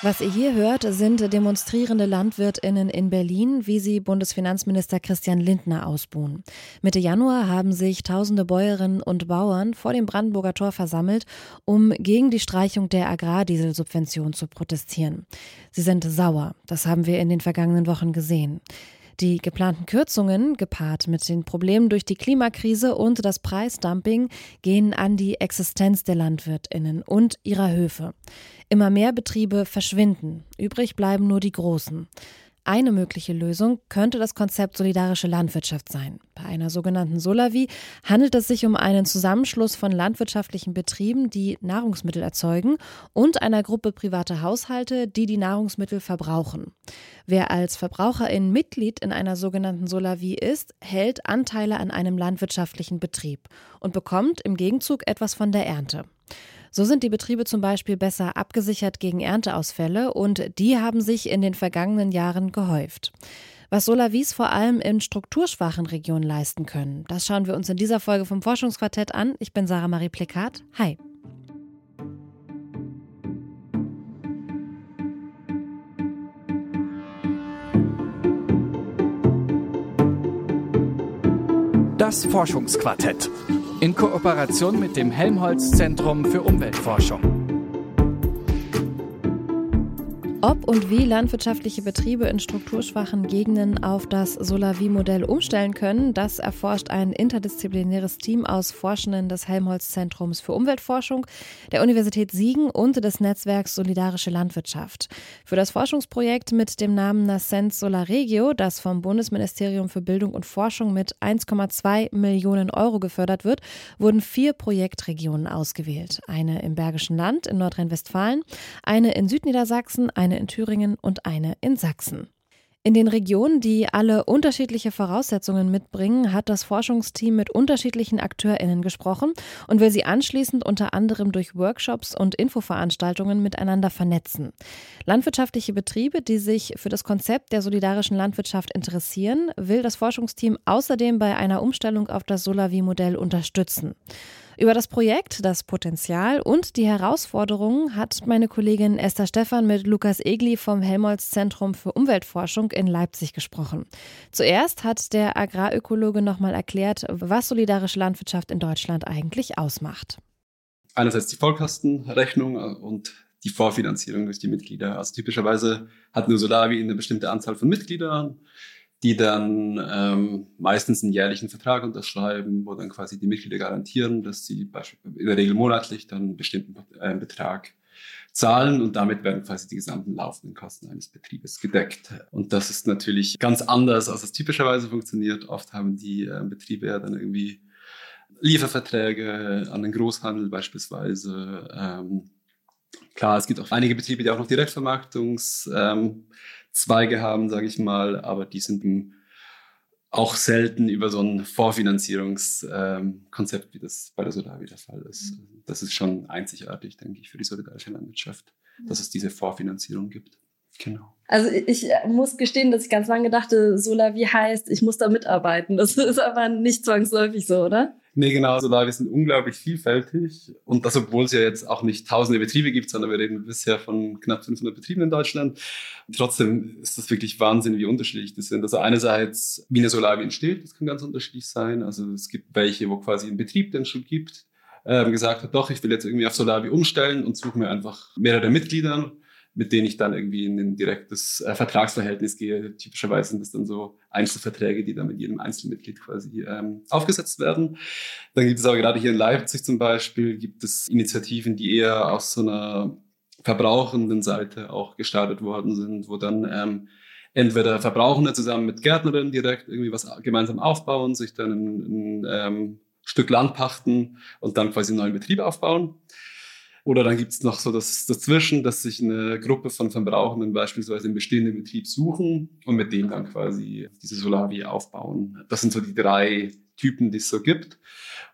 Was ihr hier hört, sind demonstrierende Landwirtinnen in Berlin, wie sie Bundesfinanzminister Christian Lindner ausbuhen. Mitte Januar haben sich tausende Bäuerinnen und Bauern vor dem Brandenburger Tor versammelt, um gegen die Streichung der Agrardieselsubvention zu protestieren. Sie sind sauer, das haben wir in den vergangenen Wochen gesehen. Die geplanten Kürzungen, gepaart mit den Problemen durch die Klimakrise und das Preisdumping, gehen an die Existenz der Landwirtinnen und ihrer Höfe. Immer mehr Betriebe verschwinden, übrig bleiben nur die großen. Eine mögliche Lösung könnte das Konzept solidarische Landwirtschaft sein. Bei einer sogenannten Solavi handelt es sich um einen Zusammenschluss von landwirtschaftlichen Betrieben, die Nahrungsmittel erzeugen, und einer Gruppe privater Haushalte, die die Nahrungsmittel verbrauchen. Wer als Verbraucherin Mitglied in einer sogenannten Solavi ist, hält Anteile an einem landwirtschaftlichen Betrieb und bekommt im Gegenzug etwas von der Ernte. So sind die Betriebe zum Beispiel besser abgesichert gegen Ernteausfälle und die haben sich in den vergangenen Jahren gehäuft. Was Solavis vor allem in strukturschwachen Regionen leisten können, das schauen wir uns in dieser Folge vom Forschungsquartett an. Ich bin Sarah Marie Plekat. Hi. Das Forschungsquartett in Kooperation mit dem Helmholtz Zentrum für Umweltforschung. Ob und wie landwirtschaftliche Betriebe in strukturschwachen Gegenden auf das Solavi-Modell umstellen können, das erforscht ein interdisziplinäres Team aus Forschenden des Helmholtz-Zentrums für Umweltforschung, der Universität Siegen und des Netzwerks Solidarische Landwirtschaft. Für das Forschungsprojekt mit dem Namen Nascent Solar Regio, das vom Bundesministerium für Bildung und Forschung mit 1,2 Millionen Euro gefördert wird, wurden vier Projektregionen ausgewählt. Eine im Bergischen Land in Nordrhein-Westfalen, eine in Südniedersachsen, eine in Thüringen und eine in Sachsen. In den Regionen, die alle unterschiedliche Voraussetzungen mitbringen, hat das Forschungsteam mit unterschiedlichen AkteurInnen gesprochen und will sie anschließend unter anderem durch Workshops und Infoveranstaltungen miteinander vernetzen. Landwirtschaftliche Betriebe, die sich für das Konzept der solidarischen Landwirtschaft interessieren, will das Forschungsteam außerdem bei einer Umstellung auf das Solavi-Modell unterstützen. Über das Projekt, das Potenzial und die Herausforderungen hat meine Kollegin Esther Stephan mit Lukas Egli vom Helmholtz Zentrum für Umweltforschung in Leipzig gesprochen. Zuerst hat der Agrarökologe nochmal erklärt, was solidarische Landwirtschaft in Deutschland eigentlich ausmacht. Einerseits die Vollkostenrechnung und die Vorfinanzierung durch die Mitglieder. Also typischerweise hat nur Solavi eine bestimmte Anzahl von Mitgliedern die dann ähm, meistens einen jährlichen Vertrag unterschreiben, wo dann quasi die Mitglieder garantieren, dass sie in der Regel monatlich dann einen bestimmten äh, Betrag zahlen und damit werden quasi die gesamten laufenden Kosten eines Betriebes gedeckt. Und das ist natürlich ganz anders, als es typischerweise funktioniert. Oft haben die äh, Betriebe ja dann irgendwie Lieferverträge an den Großhandel beispielsweise. Ähm, klar, es gibt auch einige Betriebe, die auch noch Direktvermarktungs ähm, Zweige haben, sage ich mal, aber die sind auch selten über so ein Vorfinanzierungskonzept, wie das bei der Solavi der Fall ist. Mhm. Das ist schon einzigartig, denke ich, für die solidarische Landwirtschaft, dass es diese Vorfinanzierung gibt. Genau. Also ich äh, muss gestehen, dass ich ganz lange dachte, Solavi heißt, ich muss da mitarbeiten. Das ist aber nicht zwangsläufig so, oder? Nee, genau. Solavi sind unglaublich vielfältig. Und das, obwohl es ja jetzt auch nicht tausende Betriebe gibt, sondern wir reden bisher von knapp 500 Betrieben in Deutschland. Trotzdem ist das wirklich Wahnsinn, wie unterschiedlich das sind. Also einerseits, wie eine Solavi entsteht, das kann ganz unterschiedlich sein. Also es gibt welche, wo quasi ein Betrieb den schon gibt, äh, gesagt hat, doch, ich will jetzt irgendwie auf Solavi umstellen und suche mir einfach mehrere Mitglieder mit denen ich dann irgendwie in ein direktes äh, Vertragsverhältnis gehe. Typischerweise sind das dann so Einzelverträge, die dann mit jedem Einzelmitglied quasi ähm, aufgesetzt werden. Dann gibt es aber gerade hier in Leipzig zum Beispiel, gibt es Initiativen, die eher aus so einer verbrauchenden Seite auch gestartet worden sind, wo dann ähm, entweder Verbrauchende zusammen mit Gärtnerinnen direkt irgendwie was gemeinsam aufbauen, sich dann ein, ein ähm, Stück Land pachten und dann quasi einen neuen Betrieb aufbauen. Oder dann gibt es noch so das dazwischen, dass sich eine Gruppe von Verbrauchenden beispielsweise im bestehenden Betrieb suchen und mit dem dann quasi diese Solavi aufbauen. Das sind so die drei Typen, die es so gibt.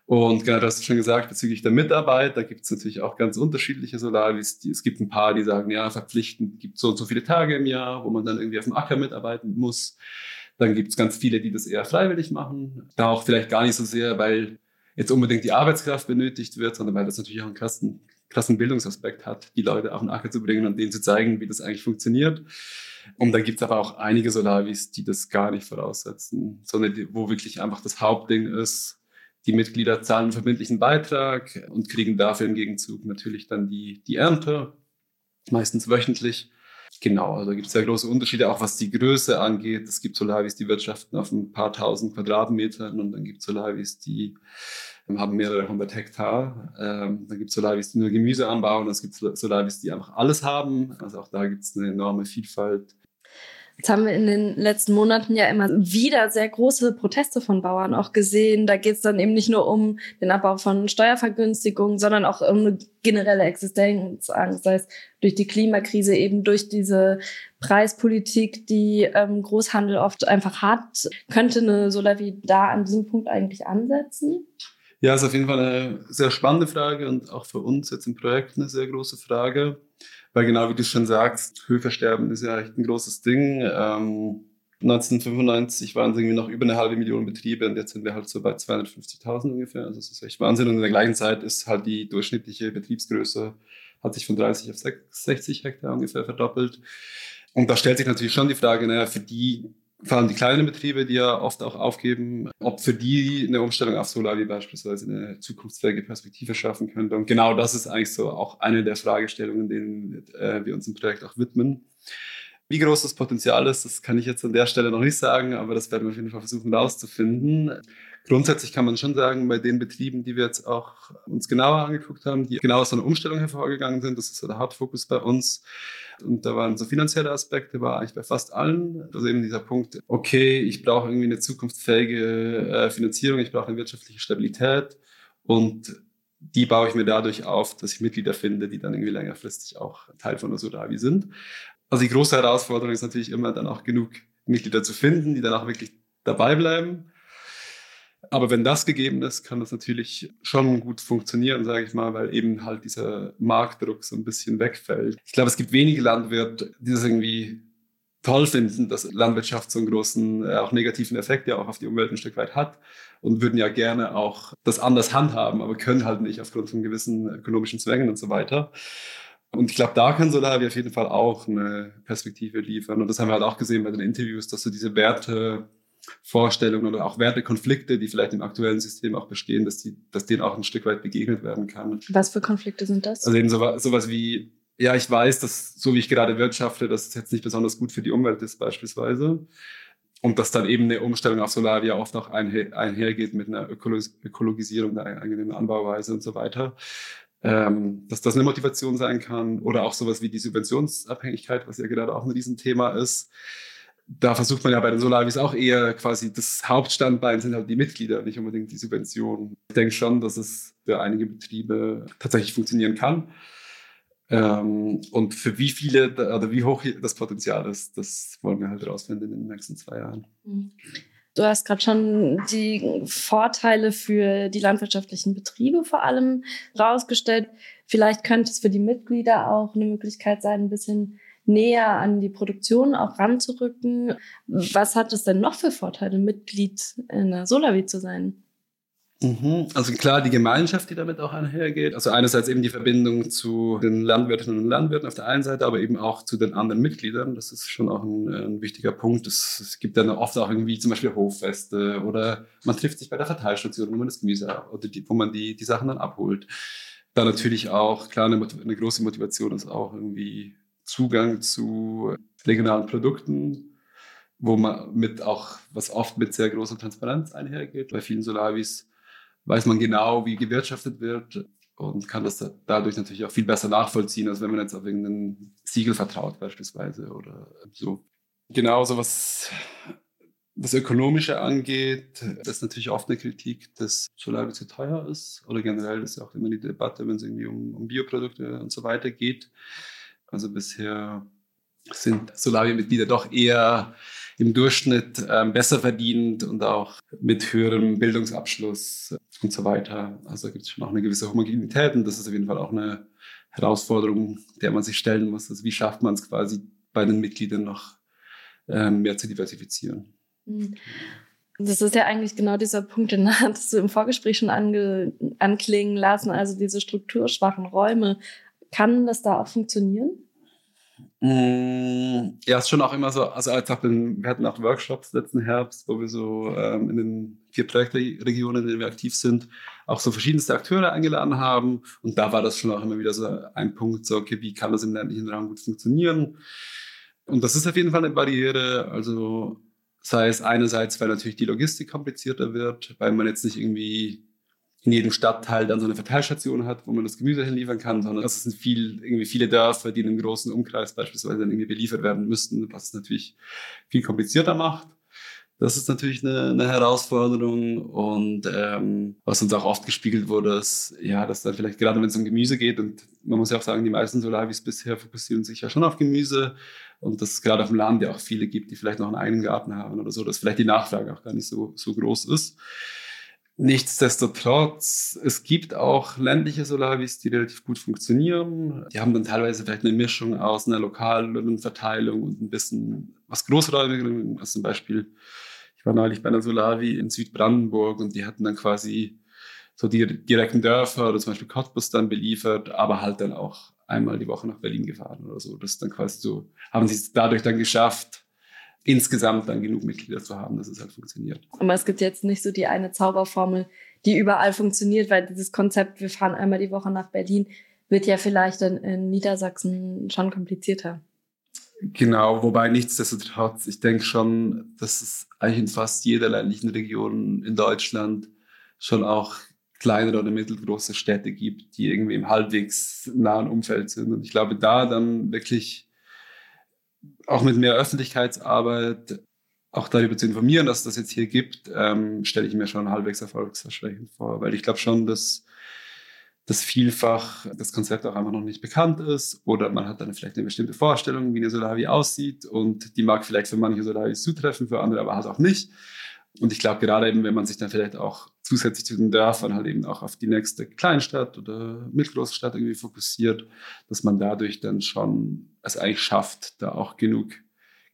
Und genau, du hast schon gesagt, bezüglich der Mitarbeit, da gibt es natürlich auch ganz unterschiedliche Solavis. Es gibt ein paar, die sagen, ja, verpflichtend gibt so und so viele Tage im Jahr, wo man dann irgendwie auf dem Acker mitarbeiten muss. Dann gibt es ganz viele, die das eher freiwillig machen. Da auch vielleicht gar nicht so sehr, weil jetzt unbedingt die Arbeitskraft benötigt wird, sondern weil das natürlich auch ein Kosten, krassen Bildungsaspekt hat, die Leute auf den Acker zu bringen und denen zu zeigen, wie das eigentlich funktioniert. Und dann gibt es aber auch einige Solavis, die das gar nicht voraussetzen, sondern die, wo wirklich einfach das Hauptding ist, die Mitglieder zahlen einen verbindlichen Beitrag und kriegen dafür im Gegenzug natürlich dann die, die Ernte, meistens wöchentlich. Genau, also gibt es sehr große Unterschiede, auch was die Größe angeht. Es gibt Solavis, die wirtschaften auf ein paar tausend Quadratmetern und dann gibt es Solavis, die haben mehrere hundert Hektar. Ähm, dann gibt es Solavis, die nur Gemüse anbauen. Es gibt Solavis, die einfach alles haben. Also auch da gibt es eine enorme Vielfalt. Jetzt haben wir in den letzten Monaten ja immer wieder sehr große Proteste von Bauern auch gesehen. Da geht es dann eben nicht nur um den Abbau von Steuervergünstigungen, sondern auch um eine generelle Existenzangst, sei es durch die Klimakrise, eben durch diese Preispolitik, die ähm, Großhandel oft einfach hat. Könnte eine Solavi da an diesem Punkt eigentlich ansetzen? Ja, ist auf jeden Fall eine sehr spannende Frage und auch für uns jetzt im Projekt eine sehr große Frage. Weil genau wie du schon sagst, Höfersterben ist ja echt ein großes Ding. Ähm, 1995 waren es irgendwie noch über eine halbe Million Betriebe und jetzt sind wir halt so bei 250.000 ungefähr. Also das ist echt Wahnsinn. Und in der gleichen Zeit ist halt die durchschnittliche Betriebsgröße hat sich von 30 auf 60 Hektar ungefähr verdoppelt. Und da stellt sich natürlich schon die Frage, naja, für die vor allem die kleinen Betriebe, die ja oft auch aufgeben, ob für die eine Umstellung auf Solar wie beispielsweise eine zukunftsfähige Perspektive schaffen könnte. Und genau das ist eigentlich so auch eine der Fragestellungen, denen äh, wir uns im Projekt auch widmen. Wie groß das Potenzial ist, das kann ich jetzt an der Stelle noch nicht sagen, aber das werden wir auf jeden Fall versuchen herauszufinden. Grundsätzlich kann man schon sagen, bei den Betrieben, die wir jetzt auch uns genauer angeguckt haben, die genau aus einer Umstellung hervorgegangen sind, das ist so der Hauptfokus bei uns. Und da waren so finanzielle Aspekte, war eigentlich bei fast allen. Also eben dieser Punkt, okay, ich brauche irgendwie eine zukunftsfähige äh, Finanzierung, ich brauche eine wirtschaftliche Stabilität und die baue ich mir dadurch auf, dass ich Mitglieder finde, die dann irgendwie längerfristig auch Teil von der Sodavi sind. Also die große Herausforderung ist natürlich immer dann auch genug Mitglieder zu finden, die dann auch wirklich dabei bleiben. Aber wenn das gegeben ist, kann das natürlich schon gut funktionieren, sage ich mal, weil eben halt dieser Marktdruck so ein bisschen wegfällt. Ich glaube, es gibt wenige Landwirte, die das irgendwie toll finden, dass Landwirtschaft so einen großen, äh, auch negativen Effekt ja auch auf die Umwelt ein Stück weit hat und würden ja gerne auch das anders handhaben, aber können halt nicht aufgrund von gewissen ökonomischen Zwängen und so weiter. Und ich glaube, da kann Solavi auf jeden Fall auch eine Perspektive liefern. Und das haben wir halt auch gesehen bei den Interviews, dass so diese Werte Vorstellungen oder auch Wertekonflikte, die vielleicht im aktuellen System auch bestehen, dass, die, dass denen auch ein Stück weit begegnet werden kann. Was für Konflikte sind das? Also eben sowas, sowas wie, ja, ich weiß, dass so wie ich gerade wirtschafte, dass es jetzt nicht besonders gut für die Umwelt ist beispielsweise. Und dass dann eben eine Umstellung auf Solaria oft auch einher, einhergeht mit einer Ökologisierung der eigenen Anbauweise und so weiter. Ähm, dass das eine Motivation sein kann. Oder auch sowas wie die Subventionsabhängigkeit, was ja gerade auch ein Riesenthema ist da versucht man ja bei den Solaris auch eher quasi das Hauptstandbein sind halt die Mitglieder, nicht unbedingt die Subventionen. Ich denke schon, dass es für einige Betriebe tatsächlich funktionieren kann. Ähm, und für wie viele oder wie hoch das Potenzial ist, das wollen wir halt herausfinden in den nächsten zwei Jahren. Du hast gerade schon die Vorteile für die landwirtschaftlichen Betriebe vor allem rausgestellt. Vielleicht könnte es für die Mitglieder auch eine Möglichkeit sein, ein bisschen näher an die Produktion auch ranzurücken. Was hat es denn noch für Vorteile, Mitglied in der Solavi zu sein? Mhm. Also klar, die Gemeinschaft, die damit auch einhergeht. Also einerseits eben die Verbindung zu den Landwirtinnen und Landwirten auf der einen Seite, aber eben auch zu den anderen Mitgliedern. Das ist schon auch ein, ein wichtiger Punkt. Es, gibt dann oft auch irgendwie zum Beispiel Hoffeste oder man trifft sich bei der Verteilstation, wo man das Gemüse oder die, wo man die, die Sachen dann abholt. Dann natürlich auch, klar, eine, eine große Motivation ist auch irgendwie Zugang zu regionalen Produkten, wo man mit auch, was oft mit sehr großer Transparenz einhergeht. Bei vielen Solavis weiß man genau, wie gewirtschaftet wird und kann das dadurch natürlich auch viel besser nachvollziehen, als wenn man jetzt auf irgendein Siegel vertraut beispielsweise oder so. Genauso was das Ökonomische angeht, das ist natürlich oft eine Kritik, dass Solavi zu teuer ist oder generell ist ja auch immer die Debatte, wenn es irgendwie um, um Bioprodukte und so weiter geht. Also bisher sind Solavi-Mitglieder doch eher im Durchschnitt ähm, besser verdient und auch mit höherem Bildungsabschluss und so weiter. Also gibt es schon auch eine gewisse Homogenität und das ist auf jeden Fall auch eine Herausforderung, der man sich stellen muss. Also wie schafft man es quasi bei den Mitgliedern noch ähm, mehr zu diversifizieren? Mhm. Das ist ja eigentlich genau dieser Punkt, den hattest du im Vorgespräch schon ange, anklingen lassen, also diese strukturschwachen Räume. Kann das da auch funktionieren? Mm, ja, ist schon auch immer so, also als auch den, wir hatten auch Workshops letzten Herbst, wo wir so ähm, in den vier Projektregionen, in denen wir aktiv sind, auch so verschiedenste Akteure eingeladen haben. Und da war das schon auch immer wieder so ein Punkt, so, okay, wie kann das im ländlichen Raum gut funktionieren? Und das ist auf jeden Fall eine Barriere. Also sei es einerseits, weil natürlich die Logistik komplizierter wird, weil man jetzt nicht irgendwie in jedem Stadtteil dann so eine Verteilstation hat, wo man das Gemüse hinliefern kann, sondern es sind viel, irgendwie viele Dörfer, die in einem großen Umkreis beispielsweise dann irgendwie beliefert werden müssten, was es natürlich viel komplizierter macht. Das ist natürlich eine, eine Herausforderung und ähm, was uns auch oft gespiegelt wurde, ist, ja, dass dann vielleicht gerade wenn es um Gemüse geht und man muss ja auch sagen, die meisten Solavis bisher fokussieren sich ja schon auf Gemüse und dass es gerade auf dem Land ja auch viele gibt, die vielleicht noch einen eigenen Garten haben oder so, dass vielleicht die Nachfrage auch gar nicht so, so groß ist. Nichtsdestotrotz, es gibt auch ländliche Solavis, die relativ gut funktionieren. Die haben dann teilweise vielleicht eine Mischung aus einer lokalen Verteilung und ein bisschen was Großräumigerem. Also zum Beispiel, ich war neulich bei einer Solavi in Südbrandenburg und die hatten dann quasi so die direkten Dörfer oder zum Beispiel Cottbus dann beliefert, aber halt dann auch einmal die Woche nach Berlin gefahren oder so. Das ist dann quasi so, haben sie es dadurch dann geschafft, insgesamt dann genug Mitglieder zu haben, dass es halt funktioniert. Aber es gibt jetzt nicht so die eine Zauberformel, die überall funktioniert, weil dieses Konzept, wir fahren einmal die Woche nach Berlin, wird ja vielleicht dann in Niedersachsen schon komplizierter. Genau, wobei nichtsdestotrotz, ich denke schon, dass es eigentlich in fast jeder ländlichen Region in Deutschland schon auch kleinere oder mittelgroße Städte gibt, die irgendwie im halbwegs nahen Umfeld sind. Und ich glaube, da dann wirklich auch mit mehr Öffentlichkeitsarbeit auch darüber zu informieren, dass es das jetzt hier gibt, ähm, stelle ich mir schon halbwegs erfolgsversprechend vor, weil ich glaube schon, dass dass vielfach das Konzept auch einfach noch nicht bekannt ist oder man hat dann vielleicht eine bestimmte Vorstellung, wie eine Solavi aussieht und die mag vielleicht für manche Solavis zutreffen, für andere aber halt auch nicht. Und ich glaube, gerade eben, wenn man sich dann vielleicht auch zusätzlich zu den Dörfern halt eben auch auf die nächste Kleinstadt oder mittelgroße Stadt irgendwie fokussiert, dass man dadurch dann schon es eigentlich schafft, da auch genug,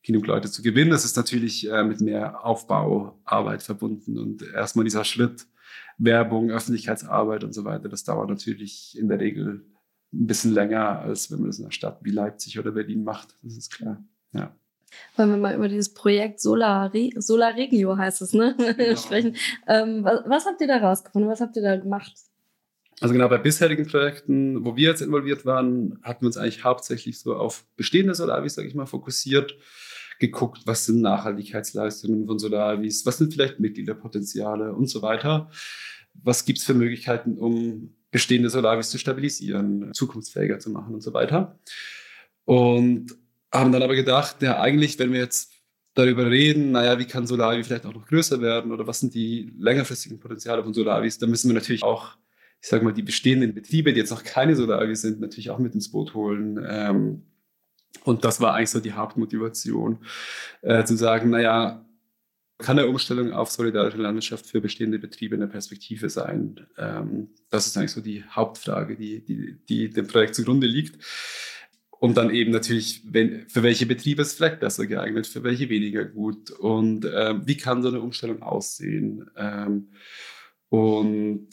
genug Leute zu gewinnen. Das ist natürlich äh, mit mehr Aufbauarbeit verbunden und erstmal dieser Schritt Werbung, Öffentlichkeitsarbeit und so weiter, das dauert natürlich in der Regel ein bisschen länger, als wenn man das in einer Stadt wie Leipzig oder Berlin macht. Das ist klar. Ja. Wollen wir mal über dieses Projekt Solar, Solar Regio heißt es, ne? Genau. sprechen. Ähm, was, was, habt ihr da rausgefunden? Was habt ihr da gemacht? Also genau, bei bisherigen Projekten, wo wir jetzt involviert waren, hatten wir uns eigentlich hauptsächlich so auf bestehende Solavis, sage ich mal, fokussiert, geguckt, was sind Nachhaltigkeitsleistungen von Solavis, was sind vielleicht Mitgliederpotenziale und so weiter. Was gibt es für Möglichkeiten, um bestehende Solavis zu stabilisieren, zukunftsfähiger zu machen und so weiter. Und haben dann aber gedacht, ja, eigentlich, wenn wir jetzt darüber reden, naja, wie kann Solavi vielleicht auch noch größer werden oder was sind die längerfristigen Potenziale von Solavis, dann müssen wir natürlich auch, ich sage mal, die bestehenden Betriebe, die jetzt noch keine Solavi sind, natürlich auch mit ins Boot holen. Ähm, und das war eigentlich so die Hauptmotivation, äh, zu sagen, naja, kann eine Umstellung auf solidarische Landwirtschaft für bestehende Betriebe eine Perspektive sein? Ähm, das ist eigentlich so die Hauptfrage, die, die, die dem Projekt zugrunde liegt. Und dann eben natürlich, wenn, für welche Betriebe ist vielleicht besser geeignet, für welche weniger gut. Und ähm, wie kann so eine Umstellung aussehen? Ähm, und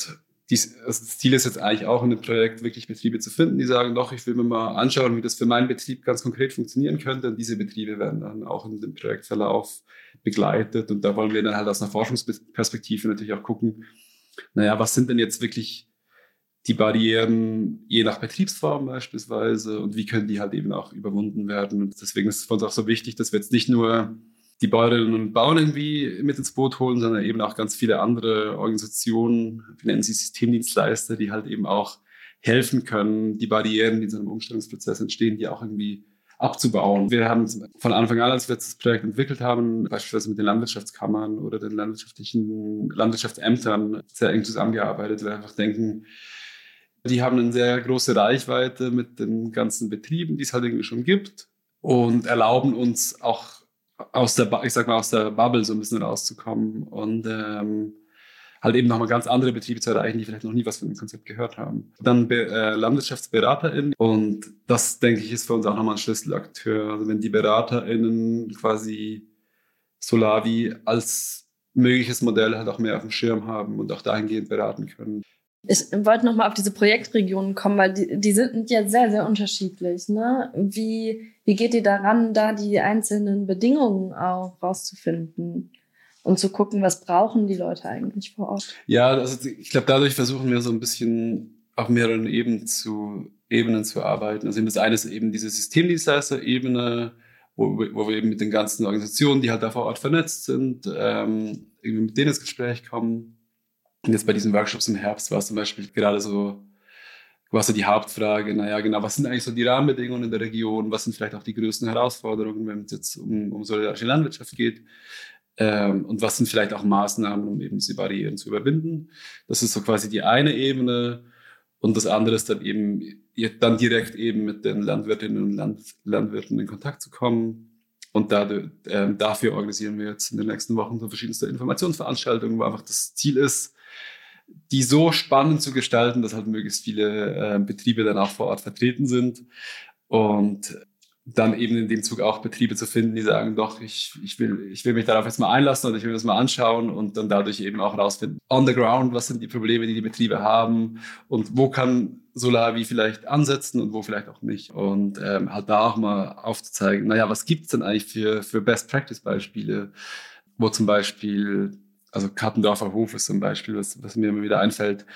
dies, also das Ziel ist jetzt eigentlich auch in dem Projekt wirklich Betriebe zu finden, die sagen, doch, ich will mir mal anschauen, wie das für meinen Betrieb ganz konkret funktionieren könnte. Und diese Betriebe werden dann auch in dem Projektverlauf begleitet. Und da wollen wir dann halt aus einer Forschungsperspektive natürlich auch gucken, naja, was sind denn jetzt wirklich die Barrieren je nach Betriebsform beispielsweise und wie können die halt eben auch überwunden werden. Und deswegen ist es für uns auch so wichtig, dass wir jetzt nicht nur die Bäuerinnen und Bauern irgendwie mit ins Boot holen, sondern eben auch ganz viele andere Organisationen, wir nennen sie Systemdienstleister, die halt eben auch helfen können, die Barrieren, die in so einem Umstellungsprozess entstehen, die auch irgendwie abzubauen. Wir haben von Anfang an, als wir das Projekt entwickelt haben, beispielsweise mit den Landwirtschaftskammern oder den landwirtschaftlichen Landwirtschaftsämtern sehr eng zusammengearbeitet, weil wir einfach denken, die haben eine sehr große Reichweite mit den ganzen Betrieben, die es halt irgendwie schon gibt und erlauben uns auch aus der, ich sag mal, aus der Bubble so ein bisschen rauszukommen und ähm, halt eben nochmal ganz andere Betriebe zu erreichen, die vielleicht noch nie was von dem Konzept gehört haben. Dann Be äh, LandwirtschaftsberaterInnen und das, denke ich, ist für uns auch nochmal ein Schlüsselakteur. Also wenn die BeraterInnen quasi Solavi als mögliches Modell halt auch mehr auf dem Schirm haben und auch dahingehend beraten können. Ich wollte nochmal auf diese Projektregionen kommen, weil die, die sind ja sehr, sehr unterschiedlich. Ne? Wie, wie geht ihr daran, da die einzelnen Bedingungen auch rauszufinden und zu gucken, was brauchen die Leute eigentlich vor Ort? Ja, also ich glaube, dadurch versuchen wir so ein bisschen auf mehreren Ebenen zu, Ebenen zu arbeiten. Also das eine ist eben diese Systemdienstleister-Ebene, wo, wo wir eben mit den ganzen Organisationen, die halt da vor Ort vernetzt sind, ähm, irgendwie mit denen ins Gespräch kommen. Und jetzt bei diesen Workshops im Herbst war es zum Beispiel gerade so, war so die Hauptfrage, naja, genau, was sind eigentlich so die Rahmenbedingungen in der Region, was sind vielleicht auch die größten Herausforderungen, wenn es jetzt um, um solidarische Landwirtschaft geht ähm, und was sind vielleicht auch Maßnahmen, um eben diese Barrieren zu überwinden. Das ist so quasi die eine Ebene und das andere ist dann eben dann direkt eben mit den Landwirtinnen und Land, Landwirten in Kontakt zu kommen. Und da, äh, dafür organisieren wir jetzt in den nächsten Wochen so verschiedenste Informationsveranstaltungen, wo einfach das Ziel ist, die so spannend zu gestalten, dass halt möglichst viele äh, Betriebe dann auch vor Ort vertreten sind. Und dann eben in dem Zug auch Betriebe zu finden, die sagen, doch, ich, ich, will, ich will mich darauf jetzt mal einlassen und ich will das mal anschauen und dann dadurch eben auch rausfinden, on the ground, was sind die Probleme, die die Betriebe haben und wo kann Solavi vielleicht ansetzen und wo vielleicht auch nicht. Und ähm, halt da auch mal aufzuzeigen, naja, was gibt's denn eigentlich für, für Best-Practice-Beispiele, wo zum Beispiel, also Kattendorfer Hof ist zum Beispiel, was, was mir immer wieder einfällt,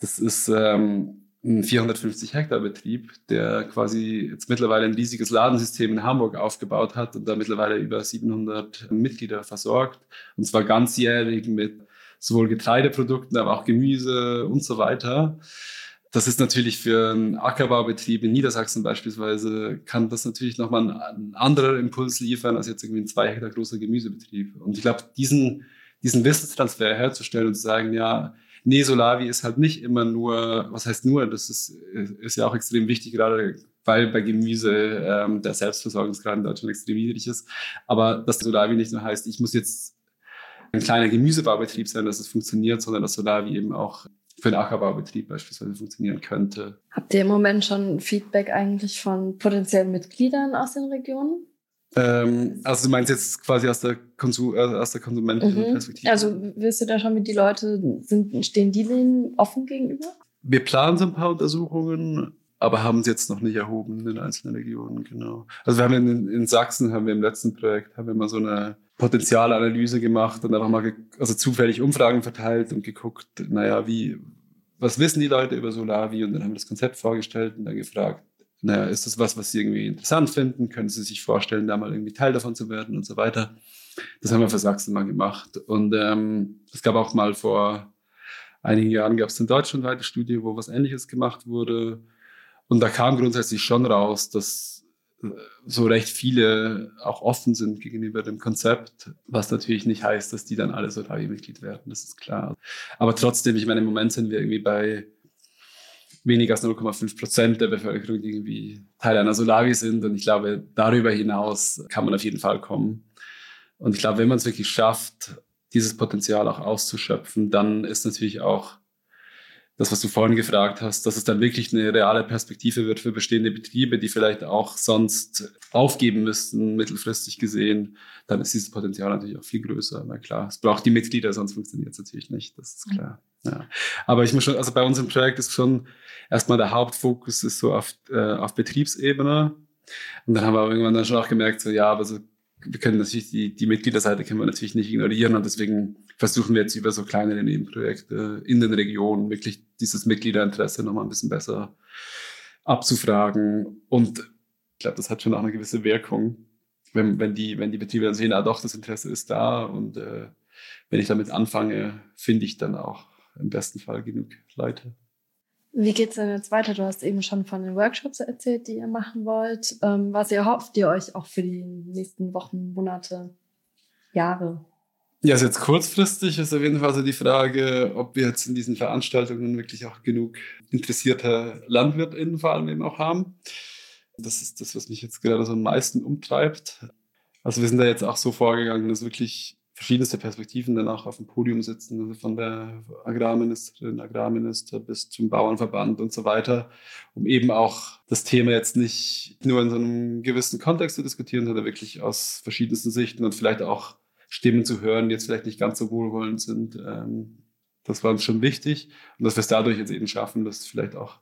das ist... Ähm, ein 450 Hektar Betrieb, der quasi jetzt mittlerweile ein riesiges Ladensystem in Hamburg aufgebaut hat und da mittlerweile über 700 Mitglieder versorgt. Und zwar ganzjährig mit sowohl Getreideprodukten, aber auch Gemüse und so weiter. Das ist natürlich für einen Ackerbaubetrieb in Niedersachsen beispielsweise, kann das natürlich nochmal ein, anderer Impuls liefern als jetzt irgendwie ein zwei Hektar großer Gemüsebetrieb. Und ich glaube, diesen, diesen Wissenstransfer herzustellen und zu sagen, ja, nee, Solavi ist halt nicht immer nur, was heißt nur, das ist, ist ja auch extrem wichtig, gerade weil bei Gemüse ähm, der Selbstversorgungsgrad in Deutschland extrem niedrig ist. Aber dass Solavi nicht nur heißt, ich muss jetzt ein kleiner Gemüsebaubetrieb sein, dass es funktioniert, sondern dass Solavi eben auch für einen Ackerbaubetrieb beispielsweise funktionieren könnte. Habt ihr im Moment schon Feedback eigentlich von potenziellen Mitgliedern aus den Regionen? Ähm, also du meinst jetzt quasi aus der, Konsum, äh, aus der Konsumentenperspektive? Mhm. Also wirst du da schon mit die Leute, sind, stehen die denen offen gegenüber? Wir planen so ein paar Untersuchungen, aber haben sie jetzt noch nicht erhoben in den einzelnen Regionen, genau. Also wir haben in, in Sachsen, haben wir im letzten Projekt, haben wir mal so eine Potenzialanalyse gemacht und einfach mal, also zufällig Umfragen verteilt und geguckt, naja, wie, was wissen die Leute über Solavi? Und dann haben wir das Konzept vorgestellt und dann gefragt, naja, ist das was, was Sie irgendwie interessant finden? Können Sie sich vorstellen, da mal irgendwie Teil davon zu werden und so weiter? Das haben wir für Sachsen mal gemacht. Und ähm, es gab auch mal vor einigen Jahren gab es eine deutschlandweite Studie, wo was Ähnliches gemacht wurde. Und da kam grundsätzlich schon raus, dass äh, so recht viele auch offen sind gegenüber dem Konzept, was natürlich nicht heißt, dass die dann alle so Mitglied werden, das ist klar. Aber trotzdem, ich meine, im Moment sind wir irgendwie bei weniger als 0,5 Prozent der Bevölkerung, die irgendwie Teil einer Solavi sind. Und ich glaube, darüber hinaus kann man auf jeden Fall kommen. Und ich glaube, wenn man es wirklich schafft, dieses Potenzial auch auszuschöpfen, dann ist natürlich auch das, was du vorhin gefragt hast, dass es dann wirklich eine reale Perspektive wird für bestehende Betriebe, die vielleicht auch sonst aufgeben müssten, mittelfristig gesehen, dann ist dieses Potenzial natürlich auch viel größer. Na klar, es braucht die Mitglieder, sonst funktioniert es natürlich nicht, das ist klar. Ja. Aber ich muss schon, also bei unserem Projekt ist schon erstmal der Hauptfokus ist so auf, äh, auf Betriebsebene. Und dann haben wir irgendwann dann schon auch gemerkt, so ja, aber so, wir können natürlich die, die Mitgliederseite können wir natürlich nicht ignorieren und deswegen versuchen wir jetzt über so kleinere Nebenprojekte in den Regionen wirklich dieses Mitgliederinteresse nochmal ein bisschen besser abzufragen. Und ich glaube, das hat schon auch eine gewisse Wirkung, wenn, wenn, die, wenn die Betriebe dann sehen, ah doch, das Interesse ist da und äh, wenn ich damit anfange, finde ich dann auch im besten Fall genug Leute. Wie geht es denn jetzt weiter? Du hast eben schon von den Workshops erzählt, die ihr machen wollt. Ähm, was erhofft ihr euch auch für die nächsten Wochen, Monate, Jahre? Ja, also jetzt kurzfristig ist auf jeden Fall so die Frage, ob wir jetzt in diesen Veranstaltungen wirklich auch genug interessierte LandwirtInnen vor allem eben auch haben. Das ist das, was mich jetzt gerade so am meisten umtreibt. Also wir sind da jetzt auch so vorgegangen, dass wirklich verschiedenste Perspektiven danach auf dem Podium sitzen, also von der Agrarministerin, Agrarminister bis zum Bauernverband und so weiter, um eben auch das Thema jetzt nicht nur in so einem gewissen Kontext zu diskutieren, sondern wirklich aus verschiedensten Sichten und vielleicht auch Stimmen zu hören, die jetzt vielleicht nicht ganz so wohlwollend sind. Ähm, das war uns schon wichtig. Und dass wir es dadurch jetzt eben schaffen, dass vielleicht auch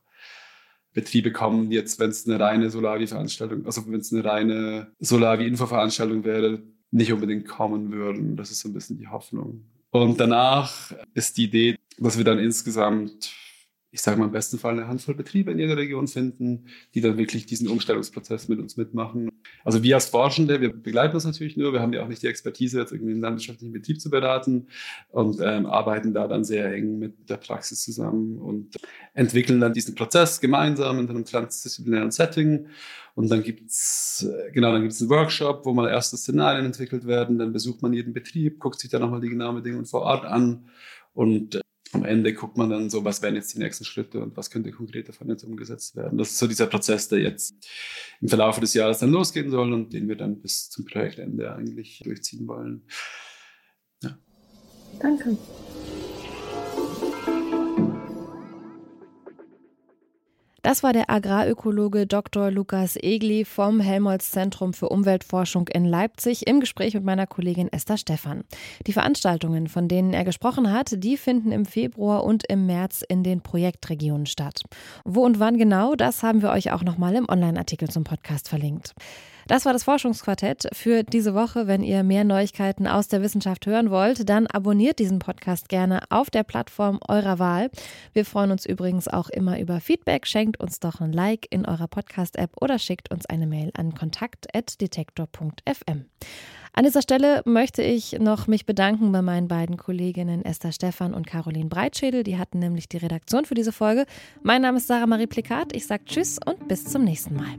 Betriebe kommen, jetzt, wenn es eine reine Solavi-Veranstaltung, also wenn es eine reine Solavi-Info-Veranstaltung wäre, nicht unbedingt kommen würden. Das ist so ein bisschen die Hoffnung. Und danach ist die Idee, dass wir dann insgesamt ich sage mal im besten Fall eine Handvoll Betriebe in jeder Region finden, die dann wirklich diesen Umstellungsprozess mit uns mitmachen. Also wir als Forschende, wir begleiten das natürlich nur, wir haben ja auch nicht die Expertise, jetzt irgendwie einen landwirtschaftlichen Betrieb zu beraten und ähm, arbeiten da dann sehr eng mit der Praxis zusammen und entwickeln dann diesen Prozess gemeinsam in einem transdisziplinären Setting. Und dann gibt's genau, dann gibt's einen Workshop, wo mal erste Szenarien entwickelt werden, dann besucht man jeden Betrieb, guckt sich da nochmal die genauen Bedingungen vor Ort an und am Ende guckt man dann so, was wären jetzt die nächsten Schritte und was könnte konkret davon jetzt umgesetzt werden. Das ist so dieser Prozess, der jetzt im Verlauf des Jahres dann losgehen soll und den wir dann bis zum Projektende eigentlich durchziehen wollen. Ja. Danke. Das war der Agrarökologe Dr. Lukas Egli vom Helmholtz Zentrum für Umweltforschung in Leipzig im Gespräch mit meiner Kollegin Esther Stephan. Die Veranstaltungen, von denen er gesprochen hat, die finden im Februar und im März in den Projektregionen statt. Wo und wann genau, das haben wir euch auch nochmal im Online-Artikel zum Podcast verlinkt. Das war das Forschungsquartett für diese Woche. Wenn ihr mehr Neuigkeiten aus der Wissenschaft hören wollt, dann abonniert diesen Podcast gerne auf der Plattform eurer Wahl. Wir freuen uns übrigens auch immer über Feedback. Schenkt uns doch ein Like in eurer Podcast-App oder schickt uns eine Mail an kontakt.detektor.fm. An dieser Stelle möchte ich noch mich bedanken bei meinen beiden Kolleginnen Esther Stephan und Caroline Breitschädel. Die hatten nämlich die Redaktion für diese Folge. Mein Name ist Sarah Marie Plikat. Ich sage Tschüss und bis zum nächsten Mal.